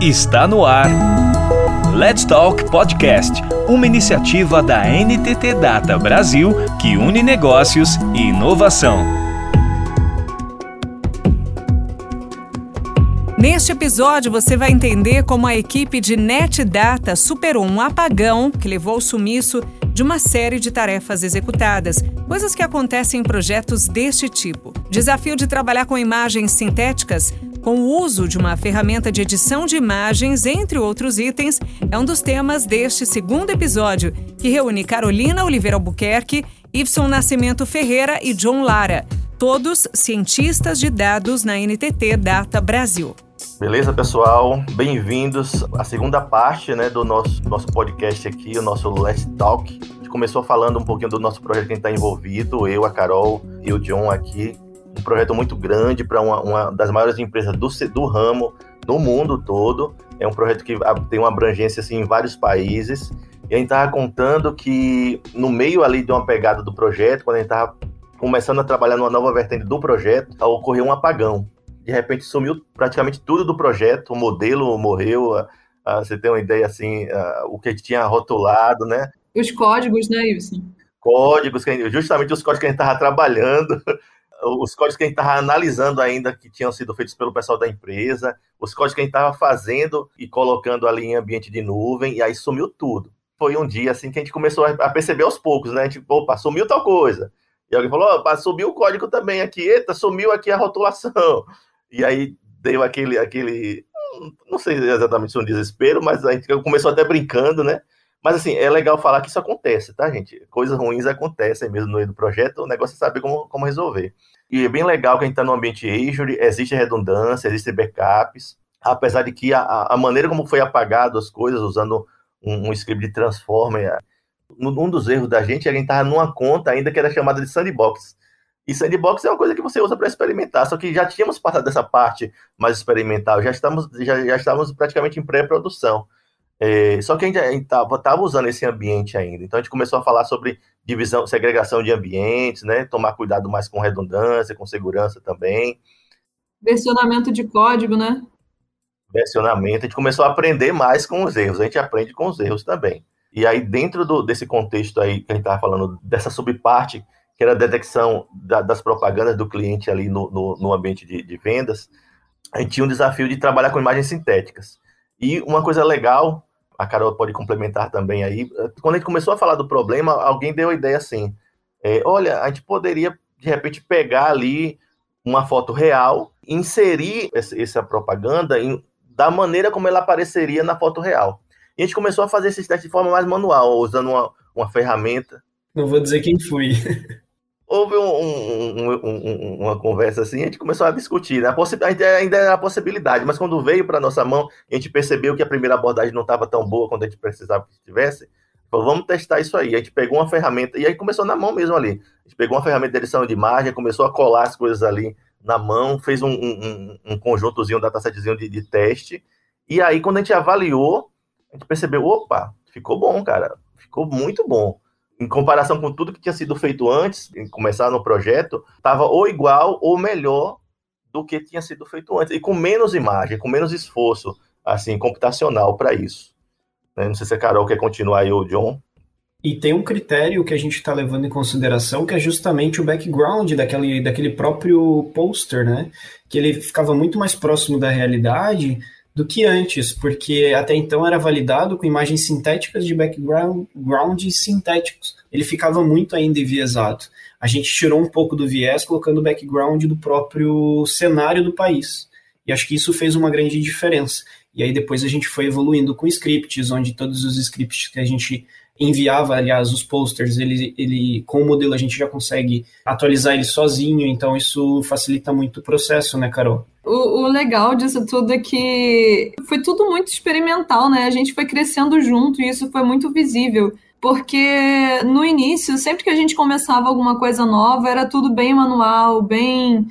Está no ar. Let's Talk Podcast, uma iniciativa da NTT Data Brasil que une negócios e inovação. Neste episódio, você vai entender como a equipe de NetData superou um apagão que levou ao sumiço de uma série de tarefas executadas, coisas que acontecem em projetos deste tipo. Desafio de trabalhar com imagens sintéticas com o uso de uma ferramenta de edição de imagens, entre outros itens, é um dos temas deste segundo episódio, que reúne Carolina Oliveira Albuquerque, Ibson Nascimento Ferreira e John Lara, todos cientistas de dados na NTT Data Brasil. Beleza, pessoal? Bem-vindos à segunda parte né, do nosso, nosso podcast aqui, o nosso Let's Talk. A gente começou falando um pouquinho do nosso projeto que a gente está envolvido, eu, a Carol e o John aqui, um projeto muito grande para uma, uma, das maiores empresas do, do ramo no mundo todo. É um projeto que tem uma abrangência assim, em vários países. E a gente estava contando que no meio ali de uma pegada do projeto, quando a gente estava começando a trabalhar numa nova vertente do projeto, ocorreu um apagão. De repente sumiu praticamente tudo do projeto, o modelo morreu, a, a, você tem uma ideia assim, a, o que tinha rotulado, né? Os códigos, né, Wilson? Códigos, justamente os códigos que a gente estava trabalhando, os códigos que a gente estava analisando ainda que tinham sido feitos pelo pessoal da empresa, os códigos que a gente estava fazendo e colocando ali em ambiente de nuvem, e aí sumiu tudo. Foi um dia assim que a gente começou a perceber aos poucos, né? A gente, opa, sumiu tal coisa. E alguém falou, opa, sumiu o código também aqui, eita, sumiu aqui a rotulação. E aí deu aquele, aquele, não sei exatamente se um desespero, mas a gente começou até brincando, né? Mas assim, é legal falar que isso acontece, tá, gente? Coisas ruins acontecem mesmo no meio do projeto, o negócio é saber como, como resolver. E é bem legal que a gente está no ambiente Azure, existe redundância, existem backups, apesar de que a, a maneira como foi apagado as coisas usando um, um script de Transformer, um dos erros da gente é que a gente estava numa conta ainda que era chamada de Sandbox. E Sandbox é uma coisa que você usa para experimentar, só que já tínhamos passado dessa parte mais experimental, já estamos, já, já estávamos praticamente em pré-produção. É, só que a gente estava usando esse ambiente ainda. Então a gente começou a falar sobre divisão, segregação de ambientes, né? Tomar cuidado mais com redundância, com segurança também. Versionamento de código, né? Versionamento. A gente começou a aprender mais com os erros. A gente aprende com os erros também. E aí, dentro do, desse contexto aí que a gente estava falando, dessa subparte, que era a detecção da, das propagandas do cliente ali no, no, no ambiente de, de vendas, a gente tinha um desafio de trabalhar com imagens sintéticas. E uma coisa legal a Carol pode complementar também aí. Quando a gente começou a falar do problema, alguém deu a ideia assim: é, olha, a gente poderia de repente pegar ali uma foto real, inserir essa propaganda em, da maneira como ela apareceria na foto real. E a gente começou a fazer esse teste de forma mais manual, usando uma, uma ferramenta. Não vou dizer quem fui. houve um, um, um, uma conversa assim, a gente começou a discutir. Né? A, possi ainda era a possibilidade, mas quando veio para nossa mão, a gente percebeu que a primeira abordagem não estava tão boa quanto a gente precisava que estivesse. Falou, vamos testar isso aí. A gente pegou uma ferramenta, e aí começou na mão mesmo ali. A gente pegou uma ferramenta de edição de imagem, começou a colar as coisas ali na mão, fez um, um, um conjuntozinho, um datasetzinho de, de teste. E aí, quando a gente avaliou, a gente percebeu, opa, ficou bom, cara. Ficou muito bom em comparação com tudo que tinha sido feito antes, em começar no projeto, estava ou igual ou melhor do que tinha sido feito antes, e com menos imagem, com menos esforço assim computacional para isso. Né? Não sei se a Carol quer continuar aí, ou o John. E tem um critério que a gente está levando em consideração, que é justamente o background daquele, daquele próprio poster, né? Que ele ficava muito mais próximo da realidade do que antes, porque até então era validado com imagens sintéticas de background sintéticos. Ele ficava muito ainda enviesado. A gente tirou um pouco do viés colocando o background do próprio cenário do país. E acho que isso fez uma grande diferença. E aí depois a gente foi evoluindo com scripts, onde todos os scripts que a gente enviava, aliás, os posters, ele, ele com o modelo a gente já consegue atualizar ele sozinho, então isso facilita muito o processo, né, Carol? O, o, legal disso tudo é que foi tudo muito experimental, né? A gente foi crescendo junto e isso foi muito visível. Porque no início, sempre que a gente começava alguma coisa nova, era tudo bem manual, bem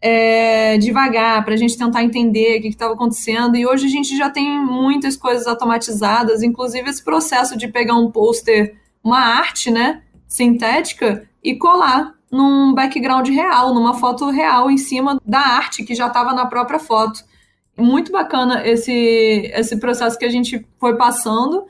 é, devagar, para a gente tentar entender o que estava acontecendo. E hoje a gente já tem muitas coisas automatizadas, inclusive esse processo de pegar um pôster, uma arte, né, sintética, e colar num background real, numa foto real em cima da arte que já estava na própria foto. Muito bacana esse, esse processo que a gente foi passando.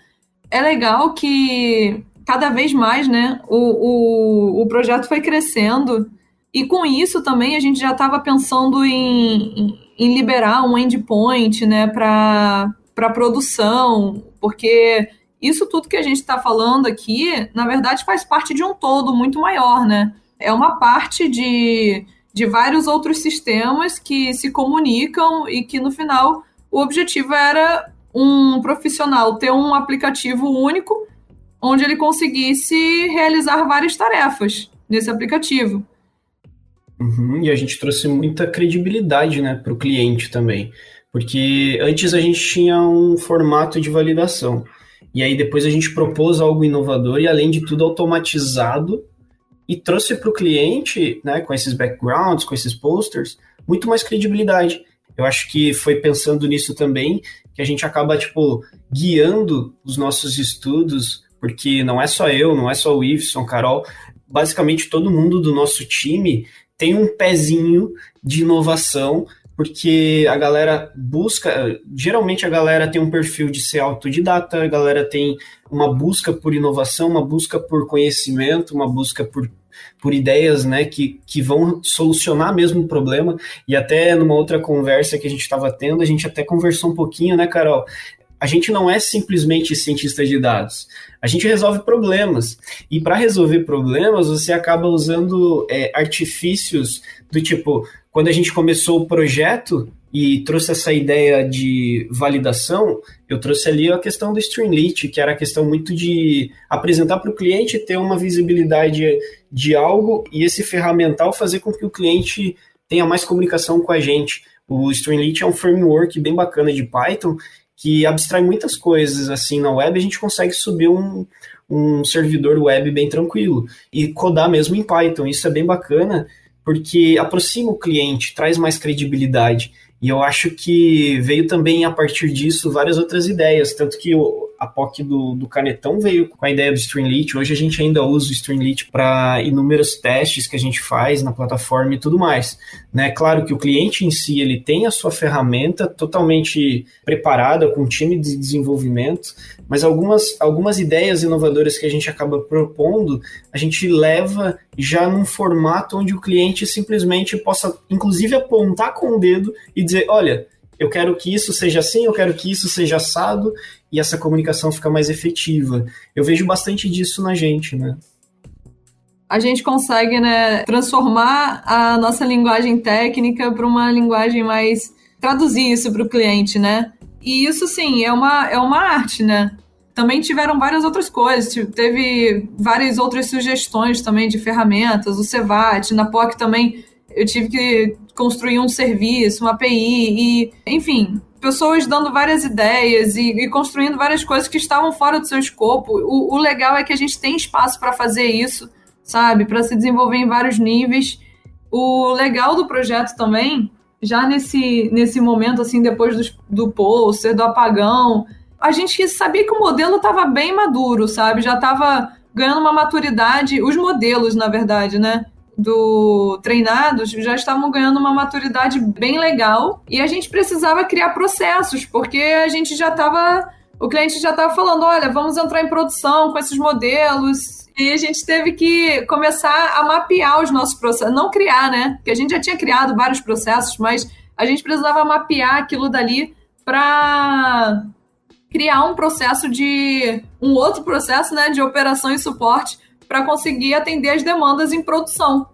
É legal que cada vez mais, né, o, o, o projeto foi crescendo e com isso também a gente já estava pensando em, em, liberar um endpoint né, para produção, porque isso tudo que a gente está falando aqui, na verdade, faz parte de um todo muito maior, né? É uma parte de, de vários outros sistemas que se comunicam e que no final o objetivo era um profissional ter um aplicativo único onde ele conseguisse realizar várias tarefas nesse aplicativo. Uhum, e a gente trouxe muita credibilidade né, para o cliente também. Porque antes a gente tinha um formato de validação. E aí depois a gente propôs algo inovador e, além de tudo, automatizado e trouxe para o cliente, né, com esses backgrounds, com esses posters, muito mais credibilidade. Eu acho que foi pensando nisso também que a gente acaba, tipo, guiando os nossos estudos, porque não é só eu, não é só o Iveson, Carol, basicamente todo mundo do nosso time tem um pezinho de inovação, porque a galera busca, geralmente a galera tem um perfil de ser autodidata, a galera tem uma busca por inovação, uma busca por conhecimento, uma busca por, por ideias, né, que, que vão solucionar mesmo o problema, e até numa outra conversa que a gente estava tendo, a gente até conversou um pouquinho, né, Carol, a gente não é simplesmente cientista de dados. A gente resolve problemas. E para resolver problemas, você acaba usando é, artifícios do tipo, quando a gente começou o projeto e trouxe essa ideia de validação, eu trouxe ali a questão do Streamlit, que era a questão muito de apresentar para o cliente, ter uma visibilidade de algo e esse ferramental fazer com que o cliente tenha mais comunicação com a gente. O Streamlit é um framework bem bacana de Python que abstrai muitas coisas assim na web, a gente consegue subir um, um servidor web bem tranquilo e codar mesmo em Python. Isso é bem bacana porque aproxima o cliente, traz mais credibilidade. E eu acho que veio também a partir disso várias outras ideias, tanto que o, a POC do, do Canetão veio com a ideia do Streamlit. Hoje a gente ainda usa o Streamlit para inúmeros testes que a gente faz na plataforma e tudo mais. Né? Claro que o cliente em si ele tem a sua ferramenta totalmente preparada, com um time de desenvolvimento, mas algumas, algumas ideias inovadoras que a gente acaba propondo, a gente leva já num formato onde o cliente simplesmente possa, inclusive, apontar com o dedo e dizer: olha, eu quero que isso seja assim, eu quero que isso seja assado, e essa comunicação fica mais efetiva. Eu vejo bastante disso na gente, né? A gente consegue né, transformar a nossa linguagem técnica para uma linguagem mais. traduzir isso para o cliente, né? E isso, sim, é uma, é uma arte, né? Também tiveram várias outras coisas, teve várias outras sugestões também de ferramentas, o Cevat, na POC também eu tive que construir um serviço, uma API, e, enfim, pessoas dando várias ideias e, e, construindo várias coisas que estavam fora do seu escopo. O, o legal é que a gente tem espaço para fazer isso, sabe? Para se desenvolver em vários níveis. O legal do projeto também, já nesse, nesse momento, assim, depois do, do pôster, do apagão, a gente sabia que o modelo estava bem maduro, sabe? Já estava ganhando uma maturidade, os modelos, na verdade, né? Do treinados já estavam ganhando uma maturidade bem legal e a gente precisava criar processos, porque a gente já estava. O cliente já estava falando: olha, vamos entrar em produção com esses modelos. E a gente teve que começar a mapear os nossos processos, não criar, né? Porque a gente já tinha criado vários processos, mas a gente precisava mapear aquilo dali para criar um processo de um outro processo, né, de operação e suporte para conseguir atender as demandas em produção.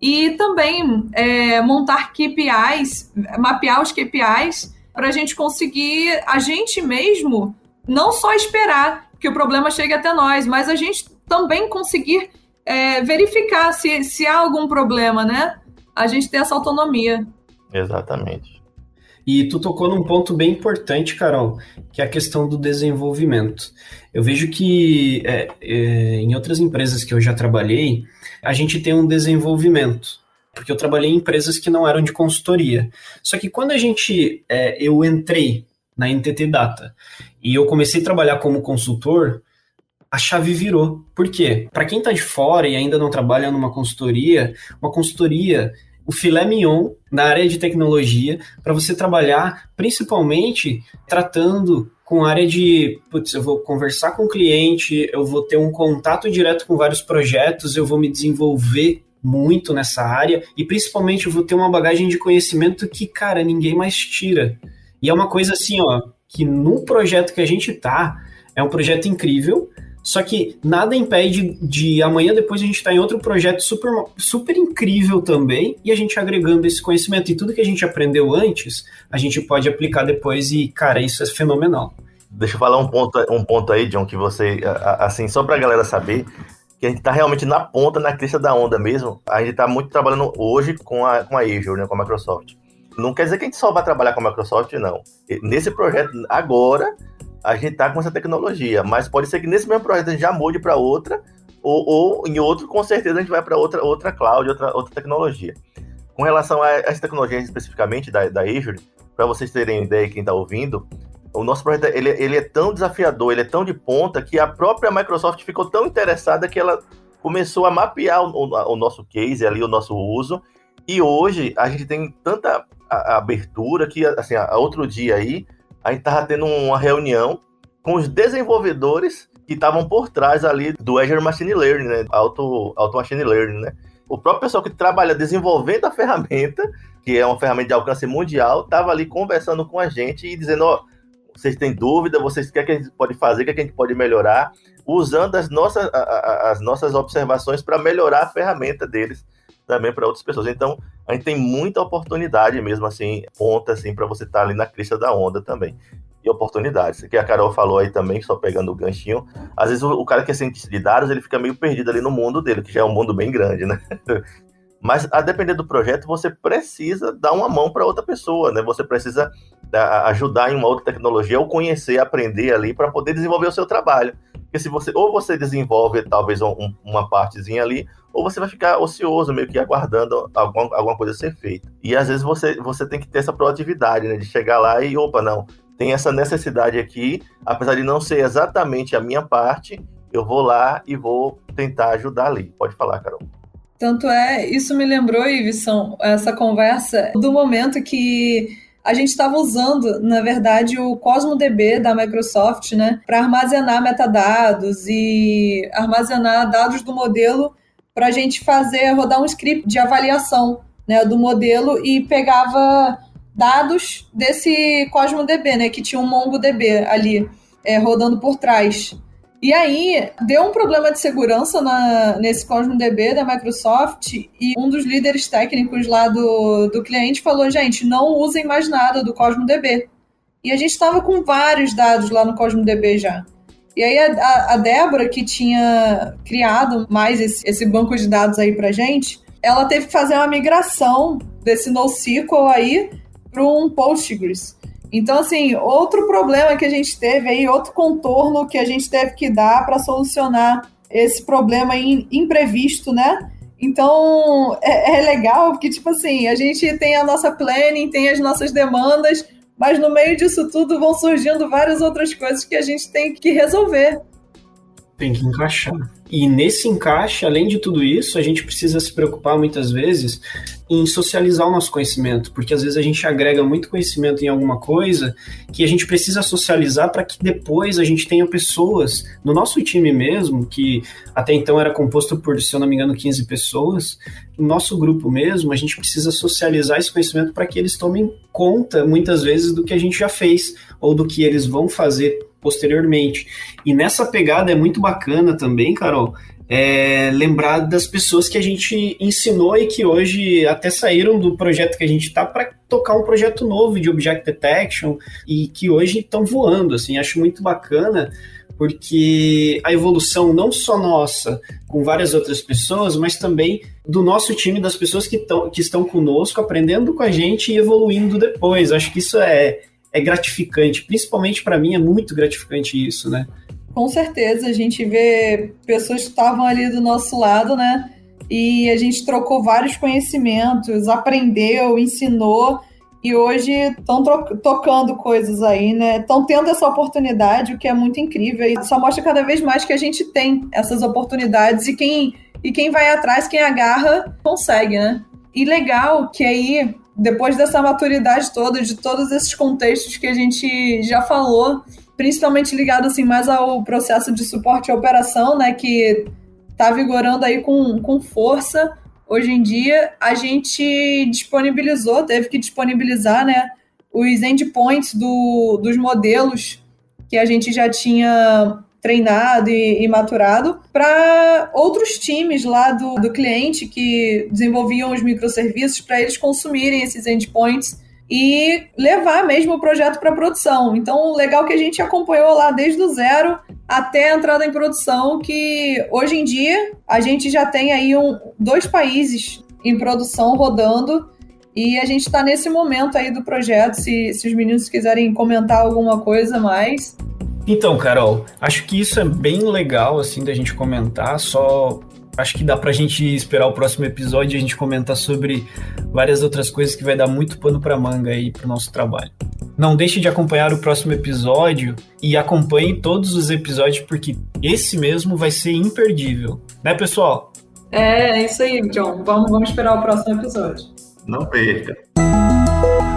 E também é, montar KPIs, mapear os KPIs, para a gente conseguir, a gente mesmo, não só esperar que o problema chegue até nós, mas a gente também conseguir é, verificar se, se há algum problema, né? A gente ter essa autonomia. Exatamente. E tu tocou num ponto bem importante, Carol, que é a questão do desenvolvimento. Eu vejo que é, é, em outras empresas que eu já trabalhei, a gente tem um desenvolvimento. Porque eu trabalhei em empresas que não eram de consultoria. Só que quando a gente, é, eu entrei na NTT Data e eu comecei a trabalhar como consultor, a chave virou. Por quê? Para quem está de fora e ainda não trabalha numa consultoria, uma consultoria o filé mignon na área de tecnologia para você trabalhar principalmente tratando com área de, putz, eu vou conversar com o cliente, eu vou ter um contato direto com vários projetos, eu vou me desenvolver muito nessa área e principalmente eu vou ter uma bagagem de conhecimento que, cara, ninguém mais tira. E é uma coisa assim, ó, que no projeto que a gente tá, é um projeto incrível, só que nada impede de amanhã depois a gente estar tá em outro projeto super, super incrível também e a gente agregando esse conhecimento. E tudo que a gente aprendeu antes, a gente pode aplicar depois e, cara, isso é fenomenal. Deixa eu falar um ponto, um ponto aí, John, que você, assim, só para a galera saber, que a gente está realmente na ponta, na crista da onda mesmo. A gente está muito trabalhando hoje com a, com a Azure, né, com a Microsoft. Não quer dizer que a gente só vai trabalhar com a Microsoft, não. Nesse projeto, agora, a gente está com essa tecnologia, mas pode ser que nesse mesmo projeto a gente já mude para outra, ou, ou, em outro, com certeza, a gente vai para outra, outra cloud, outra, outra tecnologia. Com relação a essa tecnologia especificamente da, da Azure, para vocês terem ideia, quem está ouvindo, o nosso projeto ele, ele é tão desafiador, ele é tão de ponta, que a própria Microsoft ficou tão interessada que ela começou a mapear o, o, o nosso case ali, o nosso uso, e hoje a gente tem tanta abertura que, assim, a, outro dia aí, a gente estava tendo uma reunião com os desenvolvedores que estavam por trás ali do Azure Machine Learning, né? Auto, Auto Machine Learning, né? O próprio pessoal que trabalha desenvolvendo a ferramenta, que é uma ferramenta de alcance mundial, estava ali conversando com a gente e dizendo, ó, vocês têm dúvida, vocês querem que a gente pode fazer, o que a gente pode melhorar, usando as nossas, as nossas observações para melhorar a ferramenta deles também para outras pessoas. Então, a gente tem muita oportunidade mesmo assim, ponta assim, para você estar tá ali na crista da onda também. E oportunidades. Que a Carol falou aí também, só pegando o ganchinho. Às vezes o, o cara que é cientista de dados, ele fica meio perdido ali no mundo dele, que já é um mundo bem grande, né? Mas a depender do projeto, você precisa dar uma mão para outra pessoa, né? Você precisa ajudar em uma outra tecnologia ou conhecer, aprender ali para poder desenvolver o seu trabalho. Porque se você ou você desenvolve talvez um, uma partezinha ali, ou você vai ficar ocioso, meio que aguardando alguma, alguma coisa ser feita. E às vezes você, você tem que ter essa proatividade, né? De chegar lá e, opa, não, tem essa necessidade aqui, apesar de não ser exatamente a minha parte, eu vou lá e vou tentar ajudar ali. Pode falar, Carol. Tanto é, isso me lembrou, Ivisson, essa conversa do momento que a gente estava usando, na verdade, o CosmoDB da Microsoft, né, para armazenar metadados e armazenar dados do modelo para a gente fazer rodar um script de avaliação né, do modelo e pegava dados desse CosmoDB, né, que tinha um MongoDB ali é, rodando por trás. E aí, deu um problema de segurança na, nesse CosmoDB da Microsoft e um dos líderes técnicos lá do, do cliente falou, gente, não usem mais nada do CosmoDB. E a gente estava com vários dados lá no CosmoDB já. E aí a, a Débora, que tinha criado mais esse, esse banco de dados aí pra gente, ela teve que fazer uma migração desse NoSQL aí para um Postgres. Então, assim, outro problema que a gente teve aí, outro contorno que a gente teve que dar para solucionar esse problema imprevisto, né? Então, é, é, legal porque, tipo assim, a gente tem a nossa planning, tem as nossas demandas, mas no meio disso tudo vão surgindo várias outras coisas que a gente tem que resolver. Tem que encaixar. E nesse encaixe, além de tudo isso, a gente precisa se preocupar muitas vezes em socializar o nosso conhecimento, porque às vezes a gente agrega muito conhecimento em alguma coisa que a gente precisa socializar para que depois a gente tenha pessoas no nosso time mesmo, que até então era composto por, se eu não me engano, 15 pessoas, no nosso grupo mesmo, a gente precisa socializar esse conhecimento para que eles tomem conta muitas vezes do que a gente já fez ou do que eles vão fazer posteriormente. E nessa pegada é muito bacana também, Carol, é, lembrar das pessoas que a gente ensinou e que hoje até saíram do projeto que a gente está para tocar um projeto novo de Object Detection e que hoje estão voando. Assim, acho muito bacana porque a evolução não só nossa, com várias outras pessoas, mas também do nosso time, das pessoas que, tão, que estão conosco, aprendendo com a gente e evoluindo depois. Acho que isso é, é gratificante, principalmente para mim é muito gratificante isso, né? Com certeza, a gente vê pessoas que estavam ali do nosso lado, né? E a gente trocou vários conhecimentos, aprendeu, ensinou e hoje estão tocando coisas aí, né? Estão tendo essa oportunidade, o que é muito incrível. E só mostra cada vez mais que a gente tem essas oportunidades e quem, e quem vai atrás, quem agarra, consegue, né? E legal que aí, depois dessa maturidade toda, de todos esses contextos que a gente já falou, principalmente ligado assim mais ao processo de suporte à operação, né, que está vigorando aí com, com força hoje em dia, a gente disponibilizou, teve que disponibilizar, né, os endpoints do, dos modelos que a gente já tinha treinado e, e maturado para outros times lá do, do cliente que desenvolviam os microserviços para eles consumirem esses endpoints e levar mesmo o projeto para produção. Então, legal que a gente acompanhou lá desde o zero até a entrada em produção, que hoje em dia a gente já tem aí um, dois países em produção rodando e a gente está nesse momento aí do projeto. Se, se os meninos quiserem comentar alguma coisa mais. Então, Carol, acho que isso é bem legal assim da gente comentar. Só acho que dá pra gente esperar o próximo episódio e a gente comentar sobre várias outras coisas que vai dar muito pano pra manga aí pro nosso trabalho. Não deixe de acompanhar o próximo episódio e acompanhe todos os episódios porque esse mesmo vai ser imperdível. Né, pessoal? É, é isso aí, John. Vamos, vamos esperar o próximo episódio. Não perca.